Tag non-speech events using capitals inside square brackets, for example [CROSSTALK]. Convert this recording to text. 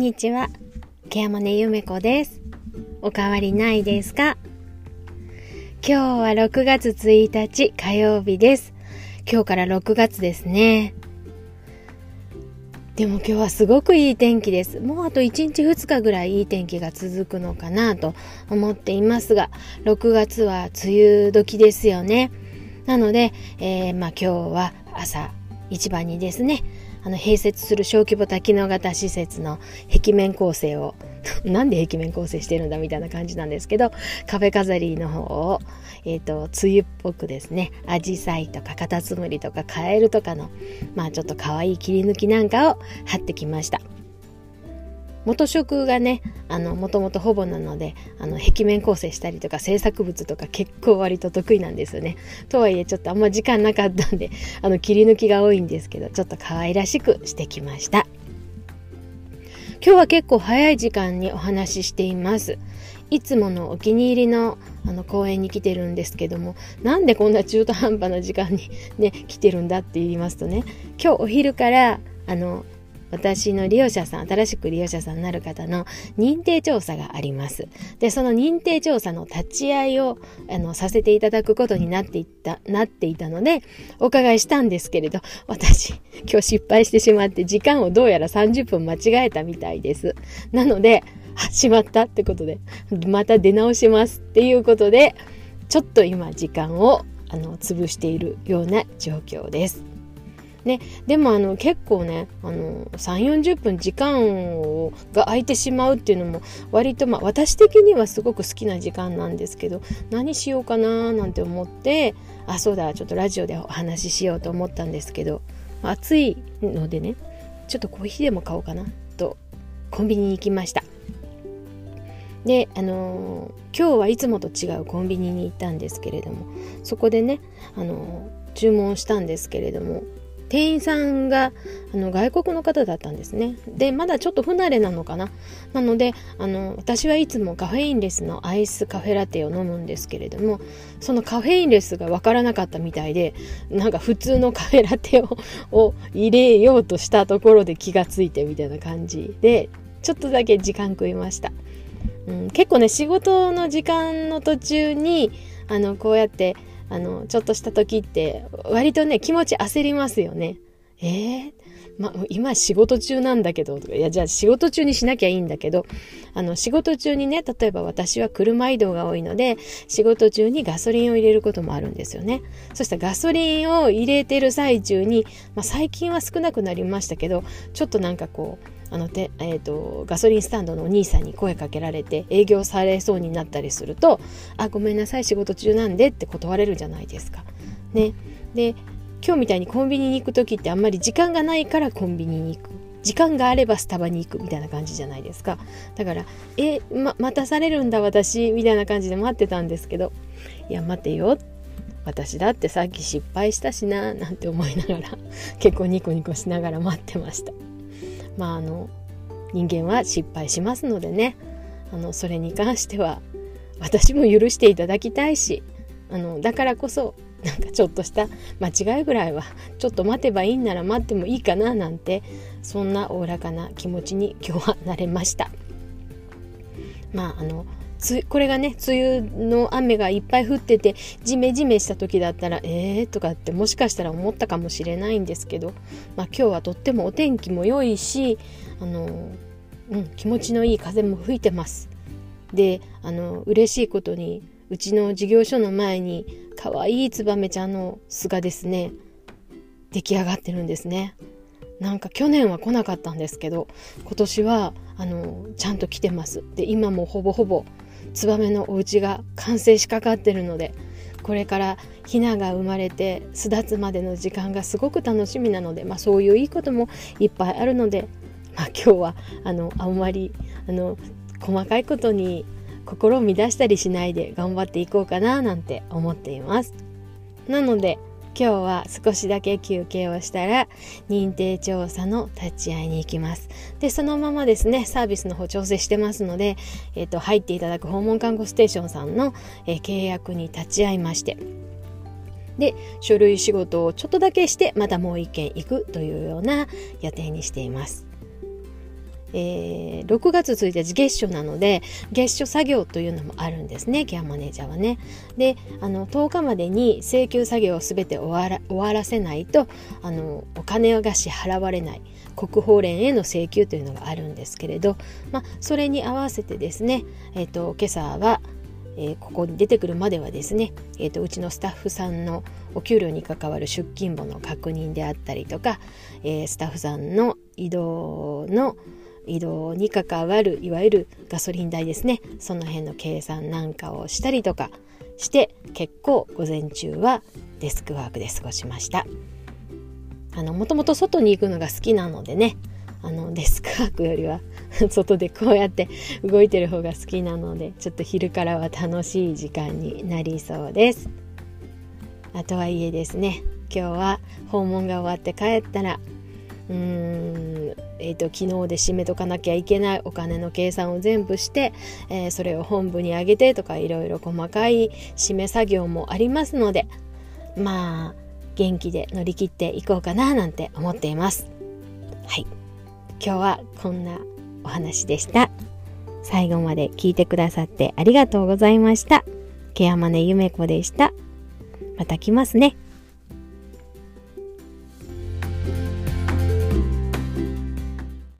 んにちは。ケアマネゆめこです。おかわりないですか？今日は6月1日火曜日です。今日から6月ですね。でも今日はすごくいい天気です。もうあと1日2日ぐらいいい天気が続くのかなと思っていますが、6月は梅雨時ですよね。なので、えー、まあ今日は朝一番にですね、あの併設する小規模多機能型施設の壁面構成を [LAUGHS] なんで壁面構成してるんだみたいな感じなんですけど壁飾りの方を、えーと、梅雨っぽくですねアジサイとかカタツムリとかカエルとかのまあちょっと可愛い切り抜きなんかを貼ってきました。元色がねあのもともとほぼなのであの壁面構成したりとか制作物とか結構割と得意なんですよね。とはいえちょっとあんま時間なかったんで [LAUGHS] あの切り抜きが多いんですけどちょっと可愛らしくしてきました。今日は結構早い時間にお話ししています。いつものお気に入りのあの公園に来てるんですけどもなんでこんな中途半端な時間にね来てるんだって言いますとね今日お昼からあの私の利用者さん、新しく利用者さんになる方の認定調査があります。で、その認定調査の立ち会いをあのさせていただくことになっていった、なっていたので、お伺いしたんですけれど、私、今日失敗してしまって、時間をどうやら30分間違えたみたいです。なので、あ、しまったってことで、また出直しますっていうことで、ちょっと今時間をあの潰しているような状況です。ね、でもあの結構ねあの3 4 0分時間をが空いてしまうっていうのも割と、まあ、私的にはすごく好きな時間なんですけど何しようかななんて思ってあそうだちょっとラジオでお話ししようと思ったんですけど暑いのでねちょっとコーヒーでも買おうかなとコンビニに行きました。であのー、今日はいつもと違うコンビニに行ったんですけれどもそこでね、あのー、注文したんですけれども店員さんがあの外国の方だったんですね。で、まだちょっと不慣れなのかな。なので、あの、私はいつもカフェインレスのアイスカフェラテを飲むんですけれども、そのカフェインレスがわからなかったみたいで、なんか普通のカフェラテをを入れようとしたところで気がついてみたいな感じで、ちょっとだけ時間食いました。うん、結構ね、仕事の時間の途中に、あの、こうやってあの、ちょっとした時って、割とね、気持ち焦りますよね。えー、ま、今仕事中なんだけど、いや、じゃあ仕事中にしなきゃいいんだけど、あの、仕事中にね、例えば私は車移動が多いので、仕事中にガソリンを入れることもあるんですよね。そしたらガソリンを入れてる最中に、まあ、最近は少なくなりましたけど、ちょっとなんかこう、あのて、えーと、ガソリンスタンドのお兄さんに声かけられて営業されそうになったりすると「あごめんなさい仕事中なんで」って断れるじゃないですか。ね、で今日みたいにコンビニに行く時ってあんまり時間がないからコンビニに行く時間があればスタバに行くみたいな感じじゃないですかだから「えま待たされるんだ私」みたいな感じで待ってたんですけど「いや待てよ」私だってさっき失敗したしななんて思いながら結構ニコニコしながら待ってました。まああの人間は失敗しますのでね。あのそれに関しては私も許していただきたいしあのだからこそなんかちょっとした間違いぐらいはちょっと待てばいいんなら待ってもいいかななんてそんなおおらかな気持ちに今日はなれました。まああのつこれがね梅雨の雨がいっぱい降っててジメジメした時だったらえーとかってもしかしたら思ったかもしれないんですけど、まあ、今日はとってもお天気も良いしあの、うん、気持ちのいい風も吹いてます。であの嬉しいことにうちの事業所の前に可愛いツバメちゃんの巣がですね出来上がってるんですね。なんか去年は来なかったんですけど今年はあのちゃんと来てますで今もほぼほぼツバメのお家が完成しかかってるのでこれからヒナが生まれて巣立つまでの時間がすごく楽しみなので、まあ、そういういいこともいっぱいあるので、まあ、今日はあのあんまりあの細かいことに心を乱したりしないで頑張っていこうかななんて思っています。なので今日は少しだけ休憩をしたら認定調査の立ち会いに行きます。で、そのままですね、サービスの方調整してますので、えっ、と、入っていただく訪問看護ステーションさんの、えー、契約に立ち会いまして、で、書類仕事をちょっとだけして、またもう一件行くというような予定にしています。えー、6月1日月初なので月初作業というのもあるんですねケアマネージャーはね。であの10日までに請求作業を全て終わら終わらせないとあのお金が支払われない国宝連への請求というのがあるんですけれど、まあ、それに合わせてですね、えーと、今朝は、えー、ここに出てくるまではですね、えーとうちのスタッフさんのお給料に関わる出勤簿の確認であったりとか、えー、スタッフさんの移動の移動に関わるいわゆるガソリン代ですね。その辺の計算なんかをしたりとかして結構午前中はデスクワークで過ごしました。あのもともと外に行くのが好きなのでね。あのデスクワークよりは [LAUGHS] 外でこうやって動いてる方が好きなのでちょっと昼からは楽しい時間になりそうです。あとはいえですね。今日は訪問が終わって帰ったらうーん。えーと、昨日で締めとかなきゃいけないお金の計算を全部して、えー、それを本部にあげてとかいろいろ細かい締め作業もありますのでまあ元気で乗り切っていこうかななんて思っています。はい。今日はこんなお話でした。最後まで聞いてくださってありがとうございました。ケアマネゆめこでした。また来ますね。